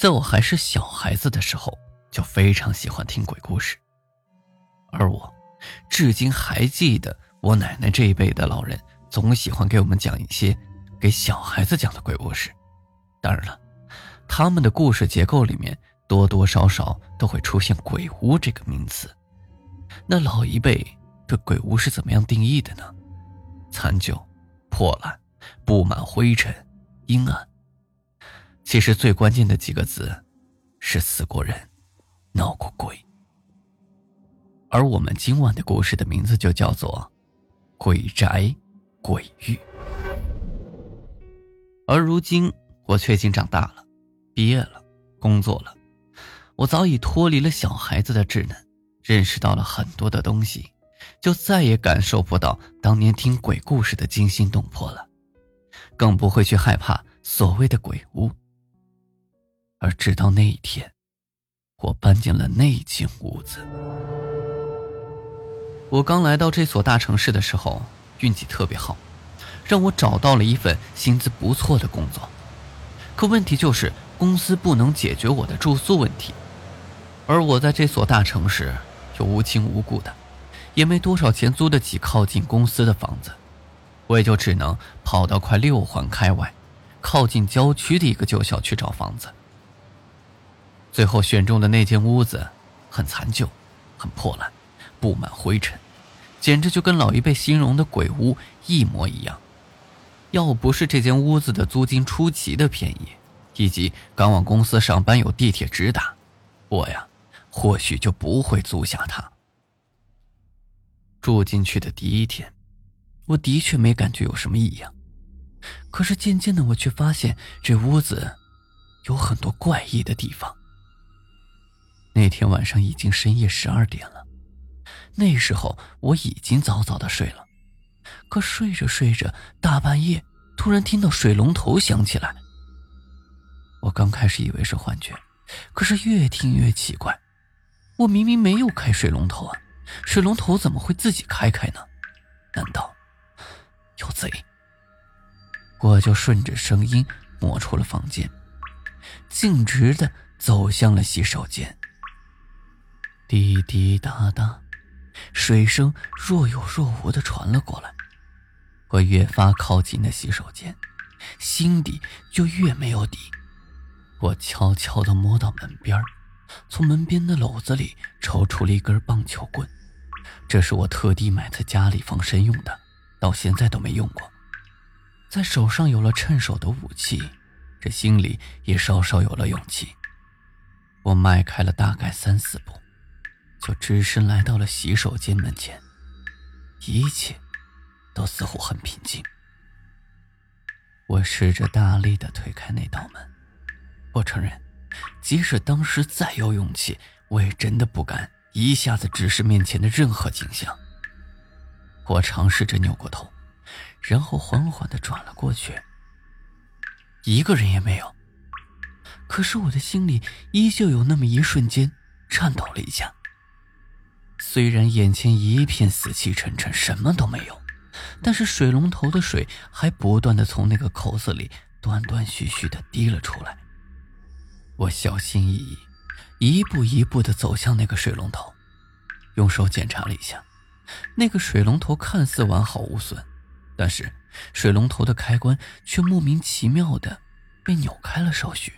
在我还是小孩子的时候，就非常喜欢听鬼故事。而我，至今还记得我奶奶这一辈的老人总喜欢给我们讲一些给小孩子讲的鬼故事。当然了，他们的故事结构里面多多少少都会出现“鬼屋”这个名词。那老一辈对鬼屋是怎么样定义的呢？残旧、破烂、布满灰尘、阴暗。其实最关键的几个字，是死过人，闹过鬼。而我们今晚的故事的名字就叫做《鬼宅鬼域》。而如今，我却已经长大了，毕业了，工作了，我早已脱离了小孩子的稚嫩，认识到了很多的东西，就再也感受不到当年听鬼故事的惊心动魄了，更不会去害怕所谓的鬼屋。而直到那一天，我搬进了那间屋子。我刚来到这所大城市的时候，运气特别好，让我找到了一份薪资不错的工作。可问题就是，公司不能解决我的住宿问题。而我在这所大城市，又无亲无故的，也没多少钱租得起靠近公司的房子，我也就只能跑到快六环开外、靠近郊区的一个旧小区找房子。最后选中的那间屋子，很残旧，很破烂，布满灰尘，简直就跟老一辈形容的鬼屋一模一样。要不是这间屋子的租金出奇的便宜，以及赶往公司上班有地铁直达，我呀，或许就不会租下它。住进去的第一天，我的确没感觉有什么异样，可是渐渐的，我却发现这屋子有很多怪异的地方。那天晚上已经深夜十二点了，那时候我已经早早的睡了，可睡着睡着，大半夜突然听到水龙头响起来。我刚开始以为是幻觉，可是越听越奇怪，我明明没有开水龙头啊，水龙头怎么会自己开开呢？难道有贼？我就顺着声音摸出了房间，径直的走向了洗手间。滴滴答答，水声若有若无的传了过来。我越发靠近那洗手间，心底就越没有底。我悄悄地摸到门边从门边的篓子里抽出了一根棒球棍，这是我特地买在家里防身用的，到现在都没用过。在手上有了趁手的武器，这心里也稍稍有了勇气。我迈开了大概三四步。就只身来到了洗手间门前，一切都似乎很平静。我试着大力的推开那道门，我承认，即使当时再有勇气，我也真的不敢一下子直视面前的任何景象。我尝试着扭过头，然后缓缓的转了过去，一个人也没有。可是我的心里依旧有那么一瞬间颤抖了一下。虽然眼前一片死气沉沉，什么都没有，但是水龙头的水还不断的从那个口子里断断续续的滴了出来。我小心翼翼，一步一步的走向那个水龙头，用手检查了一下，那个水龙头看似完好无损，但是水龙头的开关却莫名其妙的被扭开了少许。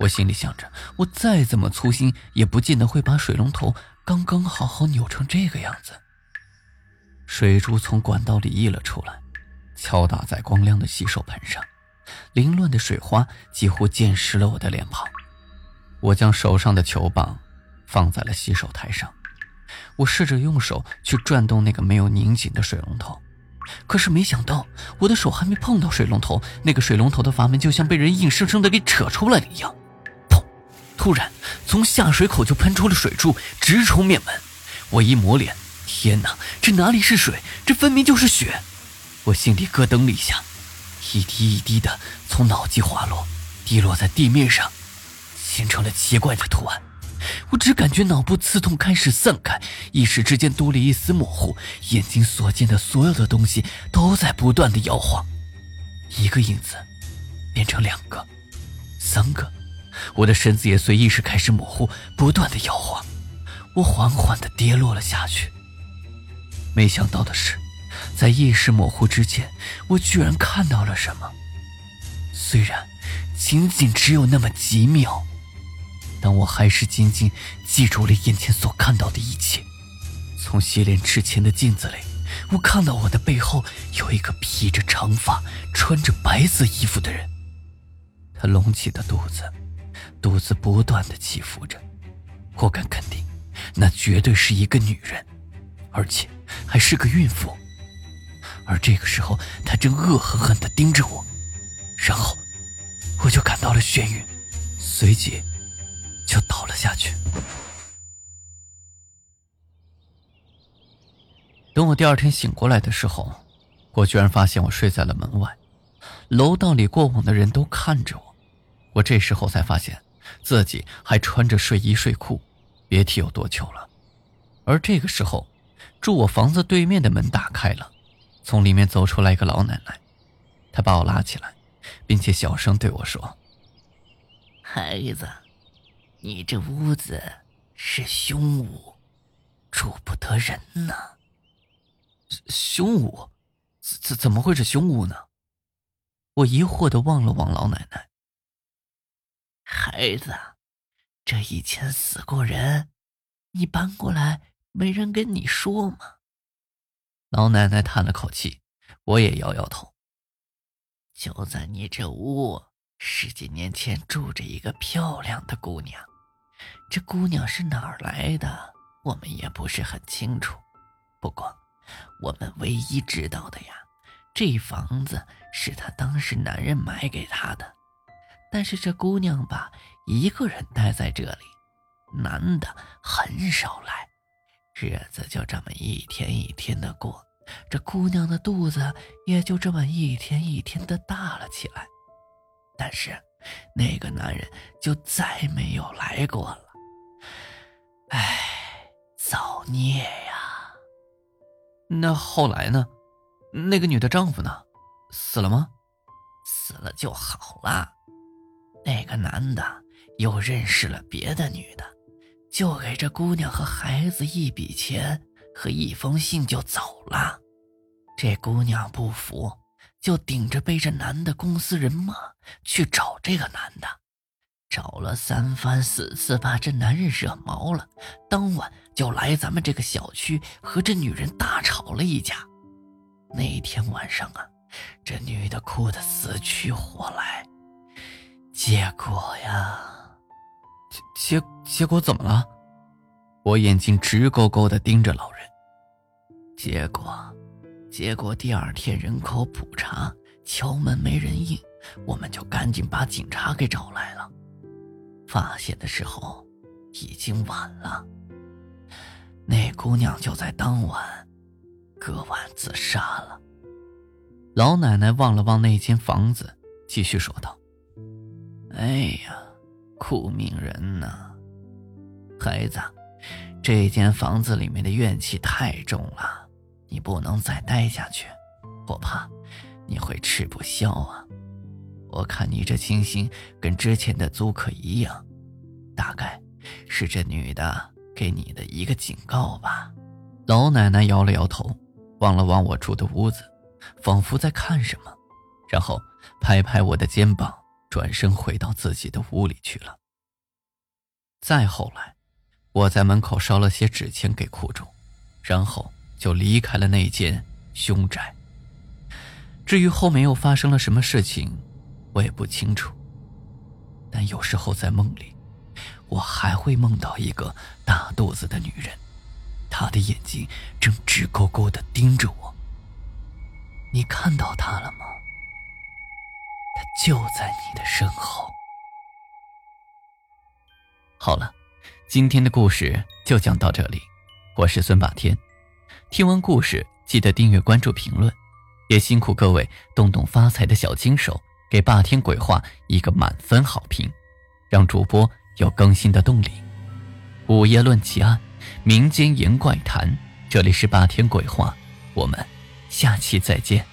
我心里想着，我再怎么粗心，也不见得会把水龙头。刚刚好好扭成这个样子，水珠从管道里溢了出来，敲打在光亮的洗手盆上，凌乱的水花几乎溅湿了我的脸庞。我将手上的球棒放在了洗手台上，我试着用手去转动那个没有拧紧的水龙头，可是没想到，我的手还没碰到水龙头，那个水龙头的阀门就像被人硬生生的给扯出来了一样，突然从下水口就喷出了水柱，直冲面门。我一抹脸，天哪，这哪里是水，这分明就是血！我心里咯噔了一下，一滴一滴的从脑际滑落，滴落在地面上，形成了奇怪的图案。我只感觉脑部刺痛开始散开，一时之间多了一丝模糊，眼睛所见的所有的东西都在不断的摇晃，一个影子变成两个、三个，我的身子也随意识开始模糊，不断的摇晃，我缓缓的跌落了下去。没想到的是，在意识模糊之间，我居然看到了什么，虽然仅仅只有那么几秒。但我还是紧紧记住了眼前所看到的一切。从洗脸池前的镜子里，我看到我的背后有一个披着长发、穿着白色衣服的人。他隆起的肚子，肚子不断的起伏着。我敢肯定，那绝对是一个女人，而且还是个孕妇。而这个时候，他正恶狠狠地盯着我，然后我就感到了眩晕，随即。就倒了下去。等我第二天醒过来的时候，我居然发现我睡在了门外，楼道里过往的人都看着我。我这时候才发现自己还穿着睡衣睡裤，别提有多糗了。而这个时候，住我房子对面的门打开了，从里面走出来一个老奶奶，她把我拉起来，并且小声对我说：“孩子。”你这屋子是凶屋，住不得人呢。凶屋？怎怎么会是凶屋呢？我疑惑的望了望老奶奶。孩子，这以前死过人，你搬过来没人跟你说吗？老奶奶叹了口气，我也摇摇头。就在你这屋，十几年前住着一个漂亮的姑娘。这姑娘是哪儿来的？我们也不是很清楚。不过，我们唯一知道的呀，这房子是她当时男人买给她的。但是这姑娘吧，一个人待在这里，男的很少来，日子就这么一天一天的过，这姑娘的肚子也就这么一天一天的大了起来。但是。那个男人就再没有来过了。唉，造孽呀！那后来呢？那个女的丈夫呢？死了吗？死了就好了。这男的又认识了别的女的，就给这姑娘和孩子一笔钱和一封信就走了。这姑娘不服。就顶着背着男的公司人马去找这个男的，找了三番四次，把这男人惹毛了。当晚就来咱们这个小区和这女人大吵了一架。那天晚上啊，这女的哭得死去活来。结果呀，结结结果怎么了？我眼睛直勾勾的盯着老人。结果。结果第二天人口普查，敲门没人应，我们就赶紧把警察给找来了。发现的时候已经晚了，那姑娘就在当晚割腕自杀了。老奶奶望了望那间房子，继续说道：“哎呀，苦命人呐，孩子，这间房子里面的怨气太重了。”你不能再待下去，我怕你会吃不消啊！我看你这情形跟之前的租客一样，大概是这女的给你的一个警告吧。老奶奶摇了摇头，望了望我住的屋子，仿佛在看什么，然后拍拍我的肩膀，转身回到自己的屋里去了。再后来，我在门口烧了些纸钱给库主，然后。就离开了那间凶宅。至于后面又发生了什么事情，我也不清楚。但有时候在梦里，我还会梦到一个大肚子的女人，她的眼睛正直勾勾的盯着我。你看到她了吗？他就在你的身后。好了，今天的故事就讲到这里。我是孙霸天，听完故事记得订阅、关注、评论，也辛苦各位动动发财的小金手，给霸天鬼话一个满分好评，让主播有更新的动力。午夜论奇案，民间言怪谈，这里是霸天鬼话，我们下期再见。